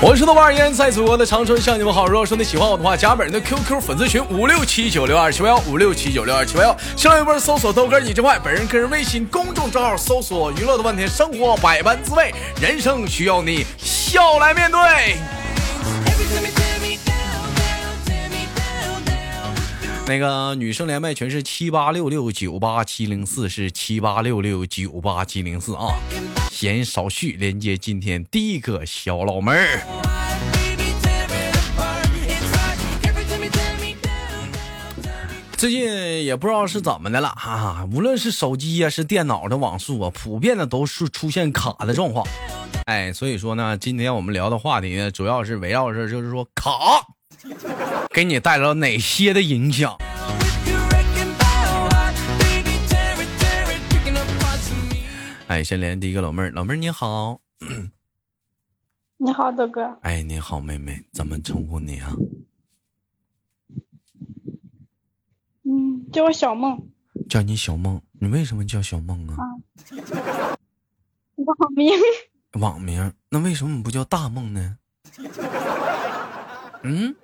我是豆瓣烟在祖国的长春向你们好。如果说你喜欢我的话，加本人的 QQ 粉丝群五六七九六二七八幺五六七九六二七八幺。上一波搜索豆哥你真坏，本人个人微信公众账号搜索娱乐的半天，生活百般滋味，人生需要你笑来面对。那个女生连麦全是七八六六九八七零四，是七八六六九八七零四啊。闲少叙，连接今天第一个小老妹儿。最近也不知道是怎么的了哈，无论是手机呀，是电脑的网速啊，普遍的都是出现卡的状况。哎，所以说呢，今天我们聊的话题呢，主要是围绕着就是说卡给你带来了哪些的影响。哎，先连第一个老妹儿，老妹儿你好，你好，豆哥。哎，你好，妹妹，怎么称呼你啊？嗯，叫我小梦。叫你小梦，你为什么叫小梦啊？网名。网名？那为什么你不叫大梦呢？嗯？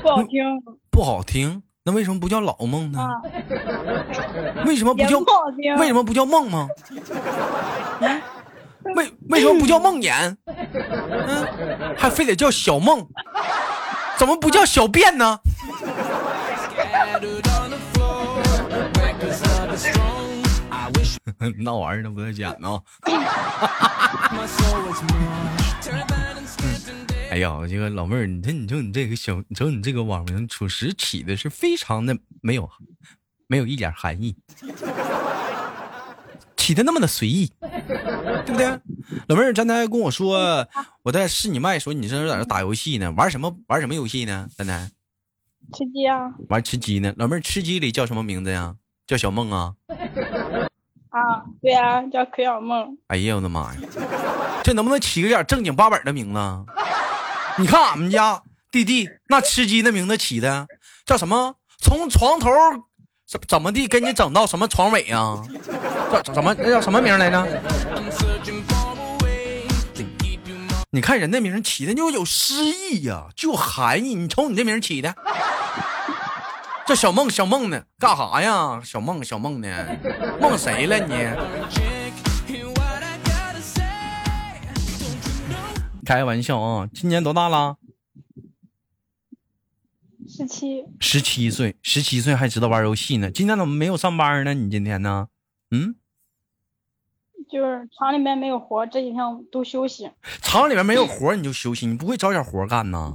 不好听。不好听。那为什么不叫老梦呢？为什么不叫为什么不叫梦吗？为为什么不叫梦魇？嗯，还非得叫小梦？怎么不叫小便呢？那玩意儿都不带剪呢。哎呀，这个老妹儿，你这，你瞅你这个小，你瞅你这个网名，属实起的是非常的没有，没有一点含义，起的那么的随意，对不对？老妹儿刚才跟我说，我在试你麦，说你这在这打游戏呢，玩什么玩什么游戏呢？丹丹吃鸡啊，玩吃鸡呢。老妹儿，吃鸡里叫什么名字呀？叫小梦啊？啊，对呀，叫可小梦。哎呀，我的妈呀，这能不能起个点正经八本的名字？你看俺们家弟弟那吃鸡的名字起的叫什么？从床头怎怎么地给你整到什么床尾啊？叫怎么那叫什么名来着？你看人那名起的就有诗意呀，就有含义。你瞅你这名起的，叫小梦小梦呢，干啥呀？小梦小梦呢？梦谁了你？开玩笑啊！今年多大了？十七。十七岁，十七岁还知道玩游戏呢。今天怎么没有上班呢？你今天呢？嗯？就是厂里面没有活，这几天都休息。厂里面没有活你就休息？你不会找点活干呐？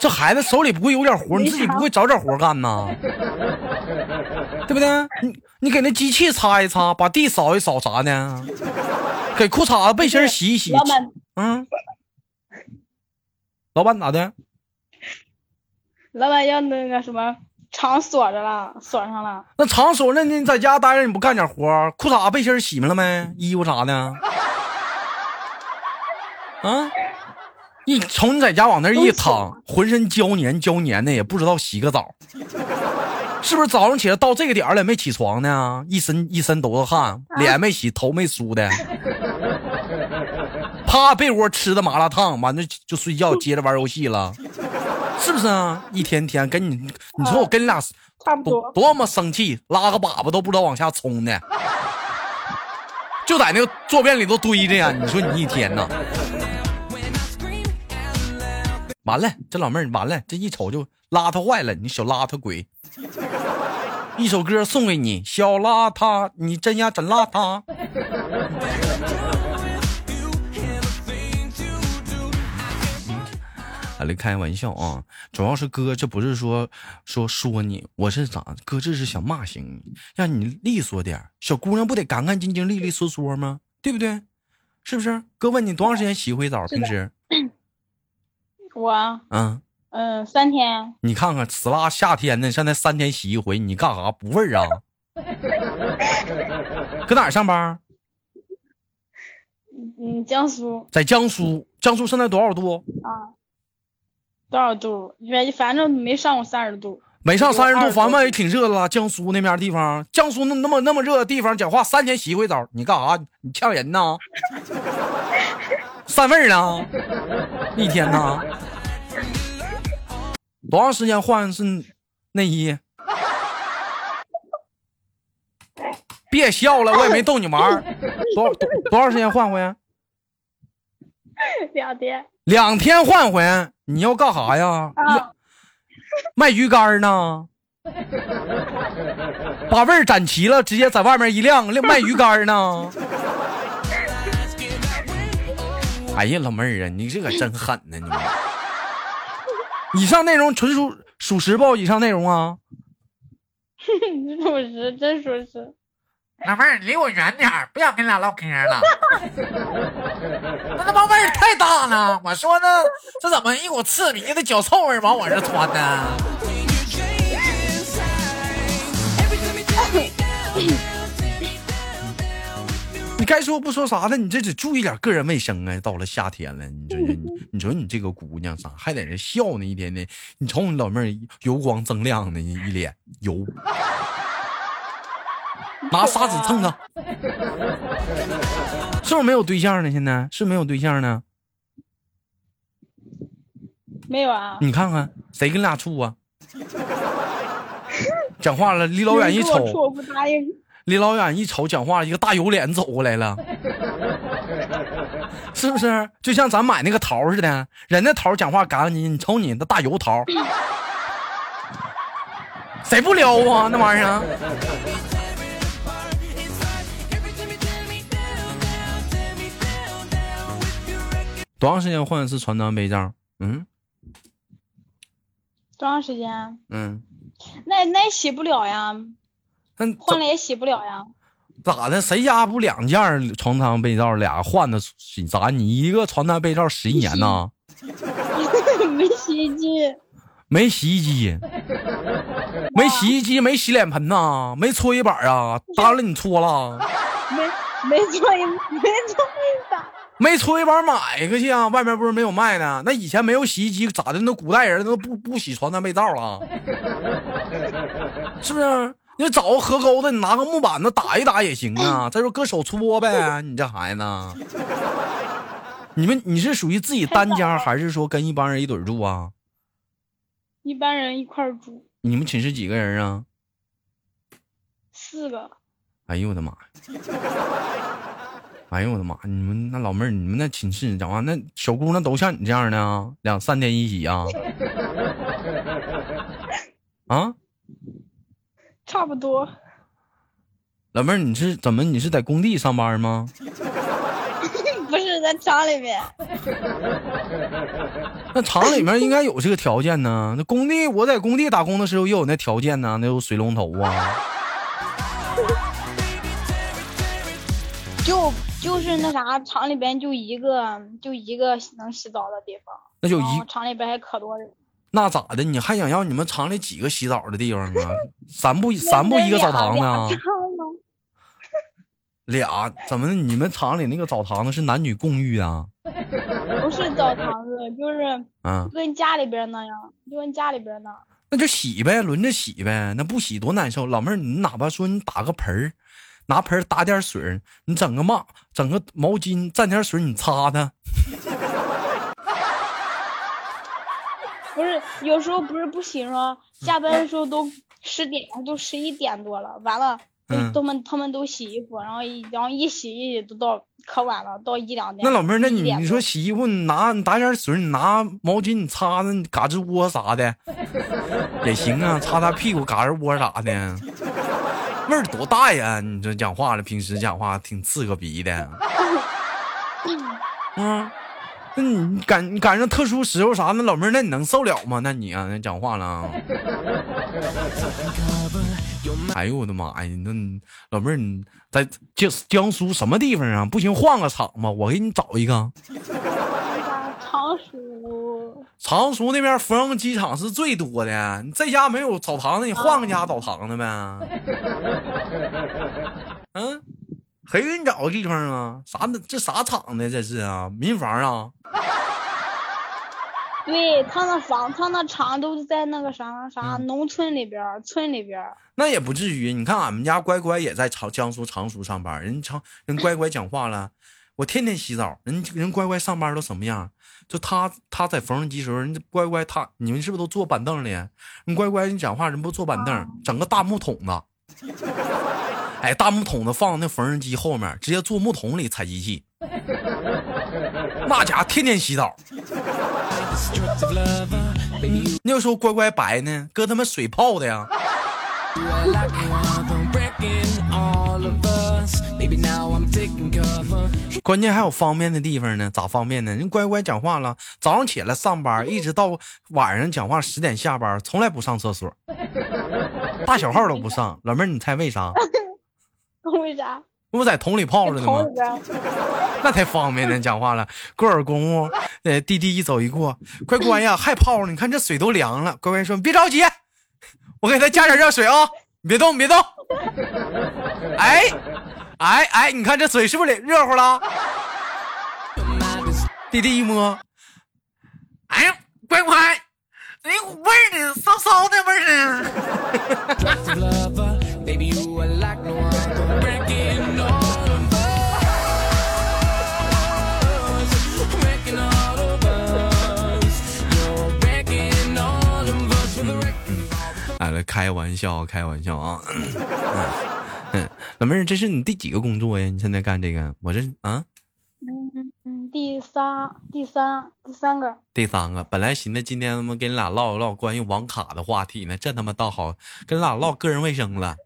这孩子手里不会有点活，你自己不会找点活干呐？对不对？你你给那机器擦一擦，把地扫一扫啥呢？给裤衩子、背心洗一洗。老板，嗯，老板咋的？老板要那个什么厂锁着了，锁上了。那厂锁着，你在家待着，你不干点活？裤衩子、背心洗没了没？衣服啥的？啊！一瞅你在家往那一躺，浑身胶黏胶黏的，也不知道洗个澡。是不是早上起来到这个点了没起床呢？一身一身都是汗，脸没洗，头没梳的，趴被窝吃的麻辣烫，完了就睡觉，接着玩游戏了，是不是啊？一天天跟你，你说我跟你俩差不多，多么生气，拉个粑粑都不知道往下冲的，就在那个坐便里头堆着呀。你说你一天呐，完了，这老妹儿完了，这一瞅就邋遢坏了，你小邋遢鬼。一首歌送给你，小邋遢，你真呀真邋遢。啊，来开玩笑啊，主要是哥，这不是说说说你，我是咋？哥这是想骂醒你，让你利索点。小姑娘不得干干净净、利利索索吗？对不对？是不是？哥问你多长时间洗一回澡？平时？我嗯。嗯，三天。你看看，死拉夏天的，现在三天洗一回，你干啥不味儿啊？搁哪儿上班？嗯，江苏在江苏，江苏现在多少度？啊，多少度？反反正没上过三十度。没上三十度，20反正也挺热的了。江苏那边地方，江苏那那么那么热的地方，讲话三天洗一回澡，你干啥？你呛人呢？散味儿呢？一天呢？多长时间换一次内衣？别笑了，我也没逗你玩儿。多多多长时间换回？两天两天换回。你要干啥呀？啊，卖鱼竿呢？把味儿攒齐了，直接在外面一晾，卖鱼竿呢？哎呀，老妹儿啊，你这可真狠呢！你，以上内容纯属属实不？以上内容啊，属实，真属实。老妹儿，离我远点儿，不想跟你俩唠嗑了。那他妈味儿太大了！我说呢，这怎么一股刺鼻的脚臭味儿往我这窜呢？你该说不说啥呢？你这得注意点个人卫生啊！到了夏天了，你这你，你说你这个姑娘咋还在这笑呢？一天天，你瞅你老妹儿油光锃亮的，一脸油。拿砂纸蹭蹭，是不是没有对象呢？现在是没有对象呢？没有啊，你看看谁跟俩处啊？讲话了，离老远一瞅，我不答应。离老远一瞅，讲话一个大油脸走过来了，是不是？就像咱买那个桃似的，人家桃讲话干干净净，你瞅你那大油桃，谁不撩啊？那玩意儿。多长时间换一次传单被罩？嗯多长时间？嗯，那那也洗不了呀，那换了也洗不了呀。咋的？谁家不两件床单被罩俩换的洗咋？你一个床单被罩十一年呢？没洗衣机，没洗衣机，没洗衣机，没洗脸盆呐，没搓衣板啊？当然了，你搓了，没没搓衣 没搓衣板。没搓衣板买个去啊！外面不是没有卖的？那以前没有洗衣机咋的？那古代人都不不洗床单被罩了，是不是？你找个河沟子，你拿个木板子打一打也行啊。再说搁手搓呗，你这孩子。你们你是属于自己单家，还是说跟一帮人一堆住啊？一般人一块儿住，你们寝室几个人啊？四个。哎呦我的妈呀！哎呦我的妈！你们那老妹儿，你们那寝室讲话，那小姑娘都像你这样的啊？两三天一洗啊？啊？差不多，老妹儿，你是怎么？你是在工地上班吗？不是在厂里面，那厂里面应该有这个条件呢。那工地，我在工地打工的时候也有那条件呢，那有水龙头啊。就就是那啥，厂里边就一个就一个能洗澡的地方，那就一厂里边还可多人，那咋的？你还想要你们厂里几个洗澡的地方啊？三不三不一个澡堂呢？俩怎么？你们厂里那个澡堂子是男女共浴啊？不是澡堂子，就是啊，跟家里边那样，就跟家里边那。那就洗呗，轮着洗呗。那不洗多难受。老妹儿，你哪怕说你打个盆儿，拿盆儿打点水儿，你整个嘛，整个毛巾蘸点水，你擦它。不是，有时候不是不行吗？下班的时候都十点，都十一点多了，完了，嗯他们他们都洗衣服，然后一然后一洗一洗都到可晚了，到一两点。那老妹儿，那你你说洗衣服，你拿你打点水，你拿毛巾你擦那嘎吱窝啥的 也行啊，擦擦屁股嘎吱窝啥的，味儿多大呀！你这讲话了，平时讲话挺刺个鼻的。啊，那你赶你赶上特殊时候啥，那老妹儿，那你能受了吗？那你啊，那讲话了啊。哎呦我的妈呀！那老妹儿你在江江苏什么地方啊？不行换个厂吧，我给你找一个。常熟，常熟那边芙蓉机场是最多的，你这家没有澡堂子，你换个家澡堂子呗。嗯，谁给你找个地方啊？啥这啥厂的？这是啊，民房啊？对他那房，他那厂都是在那个啥啥农村里边儿、村里边儿。那也不至于。你看俺们家乖乖也在长江苏常熟上班，人常人乖乖讲话了，我天天洗澡，人人乖乖上班都什么样？就他他在缝纫机时候，人家乖乖他你们是不是都坐板凳里？人乖乖你讲话人不坐板凳，整个大木桶子，哎，大木桶子放那缝纫机后面，直接坐木桶里踩机器，那家伙天天洗澡。那时候乖乖白呢，搁他妈水泡的呀。关键还有方便的地方呢，咋方便呢？人乖乖讲话了，早上起来上班，一直到晚上讲话十点下班，从来不上厕所，大小号都不上。老妹儿，你猜为啥？为啥？不在桶里泡着呢吗？那才方便呢。讲话了，过会儿功夫，呃，滴滴一走一过，乖乖呀，还泡呢。你看这水都凉了。乖乖说：“别着急，我给他加点热水啊，你别动，别动。”哎，哎哎，你看这水是不是热乎了？弟弟一摸，哎呀，乖乖，那股味儿呢？骚骚的味儿呢？开玩笑，开玩笑啊！嗯，老妹儿，这是你第几个工作呀？你现在干这个？我这啊，嗯嗯，第三，第三，第三个，第三个。本来寻思今天他妈跟你俩唠一唠关于网卡的话题呢，这他妈倒好，跟你俩唠个人卫生了。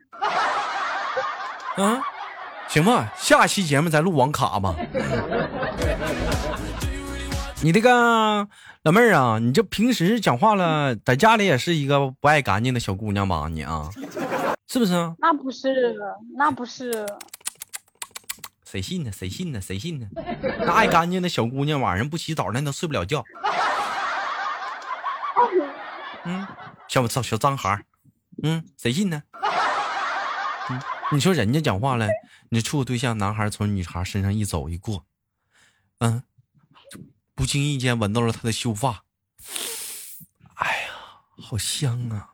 啊，行吧，下期节目咱录网卡吧。你这个老妹儿啊，你这平时讲话了，在家里也是一个不爱干净的小姑娘吧？你啊，是不是？那不是，那不是。谁信呢？谁信呢？谁信呢？那爱干净的小姑娘晚上不洗澡，那都睡不了觉。嗯，小小小脏孩儿嗯，谁信呢？嗯，你说人家讲话了，你处对象男孩从女孩身上一走一过，嗯。不经意间闻到了他的秀发，哎呀，好香啊！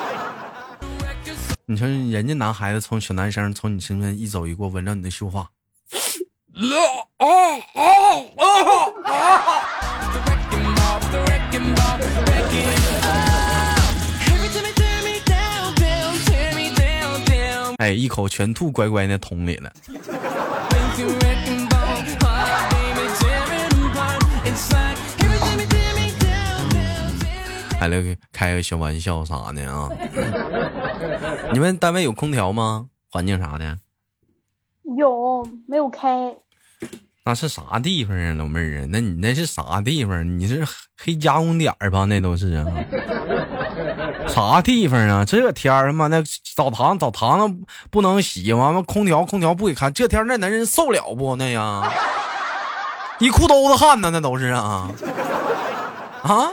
你说人家男孩子从小男生从你身边一走一过，闻着你的秀发，啊啊啊啊！哎，一口全吐乖乖那桶里了。还来开个小玩笑啥的啊？你们单位有空调吗？环境啥的？有，没有开。那是啥地方啊，老妹儿啊？那你那是啥地方？你是黑加工点儿吧？那都是啊。啥地方啊？这天儿他妈那澡堂澡堂子不能洗，完了空调空调不给开，这天那男人受了不那呀？一裤兜子汗呢，那都是啊啊！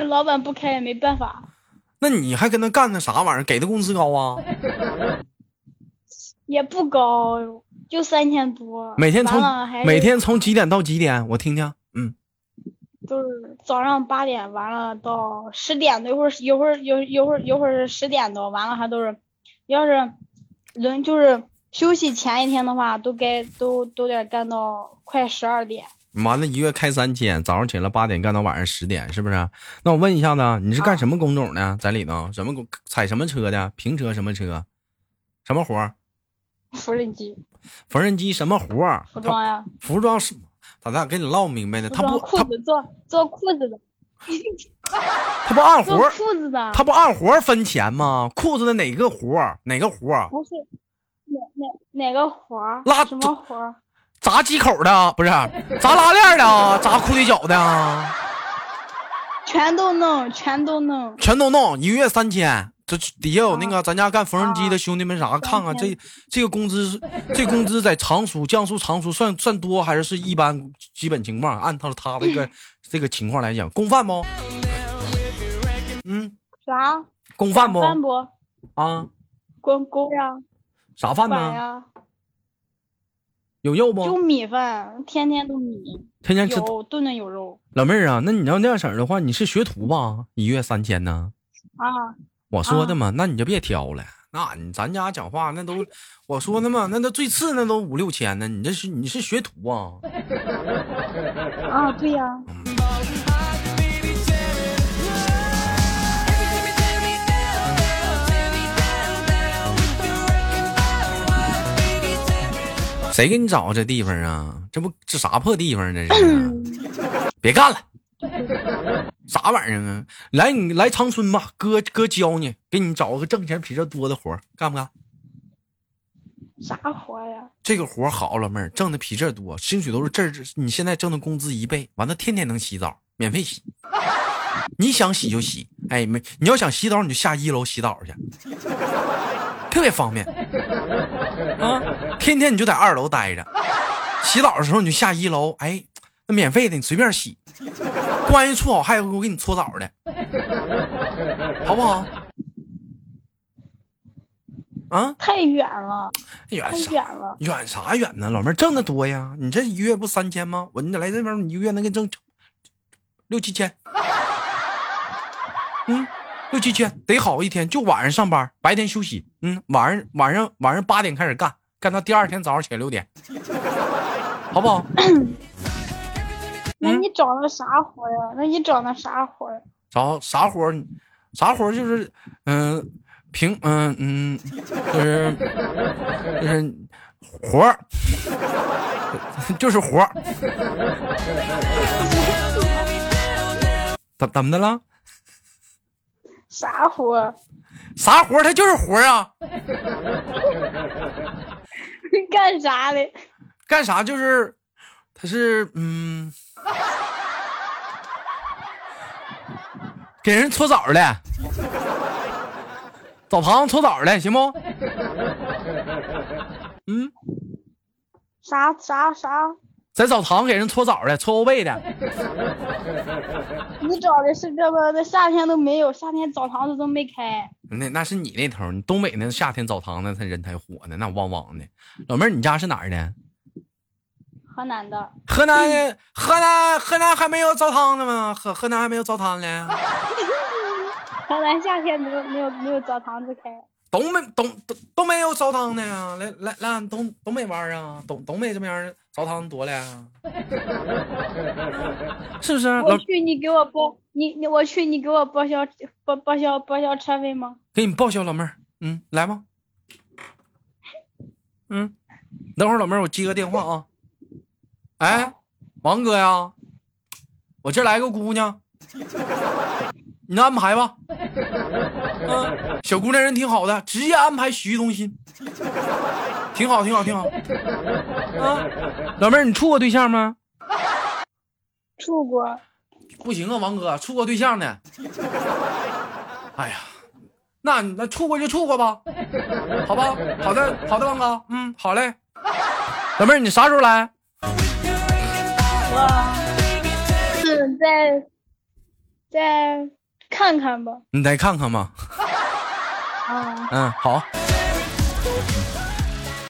那老板不开也没办法。那你还跟他干那啥玩意儿？给的工资高啊？也不高，就三千多。每天从每天从几点到几点？我听听。嗯，就是早上八点完了到十点多，一会儿一会儿有一会儿一会儿是十点多，完了还都是，要是人就是。休息前一天的话，都该都都得干到快十二点。完了，一月开三千，早上起来八点干到晚上十点，是不是？那我问一下子，你是干什么工种的？在里头什么工？踩什么车的？平车什么车？什么活？缝纫机。缝纫机什么活？服装呀。服装是咋的？跟你唠明白呢？他不裤子做 做裤子的。他不按活？裤子的。他不按活分钱吗？裤子的哪个活？哪个活？不是。哪哪哪个活儿？拉什么活儿？砸机口的不是？砸拉链的？砸裤腿脚的？全都弄，全都弄，全都弄。一个月三千，这底下有那个咱家干缝纫机的兄弟们啥？看看这这个工资，这工资在常熟江苏常熟算算多还是是一般基本情况？按照他这个 这个情况来讲，公饭不？嗯？啥？公饭不？饭不？啊？滚狗呀，啥饭呢？有肉不就？米饭，天天都米，天天吃。有顿顿有肉老妹儿啊，那你要那样式儿的话，你是学徒吧？一月三千呢？啊。我说的嘛，那你就别挑了。那你咱家讲话那都，我说的嘛，那都最次那都五六千呢。你这是你是学徒啊？啊，对呀、谁给你找这地方啊？这不这啥破地方这是啊？别干了，啥玩意儿啊？来你来长春吧，哥哥教你，给你找个挣钱比这多的活儿干不干？啥活呀？这个活儿好，老妹儿挣的比这多，薪水都是这儿你现在挣的工资一倍，完了天天能洗澡，免费洗，你想洗就洗，哎没你要想洗澡你就下一楼洗澡去，特别方便啊，天天你就在二楼待着，洗澡的时候你就下一楼，哎，那免费的你随便洗，关系处好还有我给你搓澡的，好不好？啊，太远了，远啥？远了。远啥远呢？老妹儿挣的多呀！你这一月不三千吗？我你来这边，你一个月能给挣六七千，嗯，六七千得好一天，就晚上上班，白天休息。嗯，晚上晚上晚上八点开始干，干到第二天早上起来六点，好不好？那你找的啥活呀？那你找的啥活呀？找啥活？啥活就是，嗯、平，嗯嗯，就是就是活儿，就是活儿。怎怎么的了？啥活？啥活儿？他就是活啊！干啥的？干啥就是，他是嗯，给人搓澡的，澡堂搓澡的，行不？嗯。啥啥啥？在澡堂给人搓澡的，搓后背的，你找的是这个？那夏天都没有，夏天澡堂子都没开。那那是你那头儿，你东北那夏天澡堂子他人才火呢，那汪汪的。老妹儿，你家是哪儿的？河南的，河南的，河南河南还没有澡堂子吗？河河南还没有澡堂呢。河南夏天没有没有没有澡堂子开。东北东东东北有澡堂的呀，来来来俺东东北玩啊，东东北这边儿澡堂多了呀，是不是？老我去，你给我报你你我去，你给我报销报报销报销车费吗？给你报销，老妹儿，嗯，来吧，嗯，等会儿老妹儿，我接个电话啊。哎，王哥呀，我这儿来个姑娘，你安排吧。嗯，小姑娘人挺好的，直接安排洗浴中心，挺好，挺好，挺好。啊，老妹儿，你处过对象吗？处过，不行啊，王哥，处过对象呢。哎呀，那你那处过就处过吧，好吧？好的，好的，王哥，嗯，好嘞。老妹儿，你啥时候来？我是再再看看吧。你再看看吧。啊，嗯，好。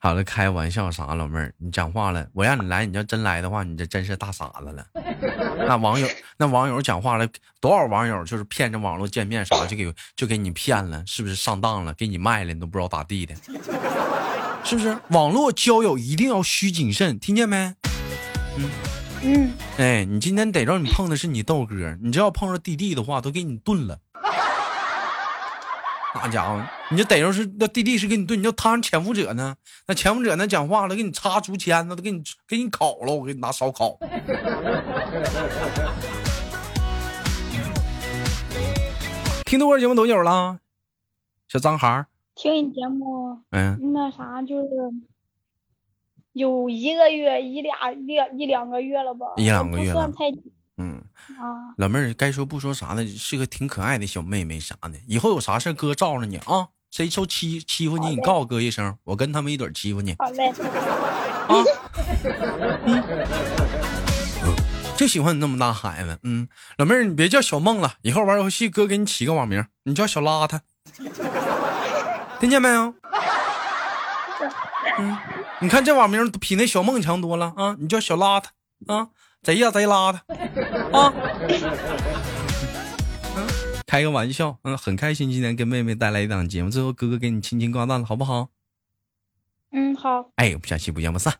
好了，开玩笑啥？老妹儿，你讲话了，我让你来，你要真来的话，你这真是大傻子了。那网友，那网友讲话了，多少网友就是骗着网络见面啥，就给就给你骗了，是不是上当了？给你卖了，你都不知道咋地的，是不是？网络交友一定要需谨慎，听见没？嗯，哎，你今天逮着你碰的是你豆哥，你这要碰着弟弟的话，都给你炖了。那家伙，你这逮着是那弟弟是给你炖，你要摊上潜伏者呢？那潜伏者那讲话了，给你插竹签子，都给你给你烤了，我给你拿烧烤。听豆哥节目多久了？小张孩儿，听你节目嗯，那啥就是有一个月一俩一两一两个月了吧？一两个月了太嗯，啊。老妹儿该说不说啥呢，是个挺可爱的小妹妹啥的。以后有啥事儿哥罩着你啊，谁受欺欺负你，你告诉哥一声，我跟他们一堆欺负你。好嘞，啊，嗯，就喜欢你那么大孩子。嗯，老妹儿，你别叫小梦了，以后玩游戏哥给你起个网名，你叫小邋遢。听见没有？嗯，你看这网名比那小梦强多了啊！你叫小邋遢啊，贼呀贼邋遢啊！嗯，开个玩笑，嗯，很开心今天跟妹妹带来一档节目，最后哥哥给你轻轻挂断了，好不好？嗯，好。哎，我们下期不见不散。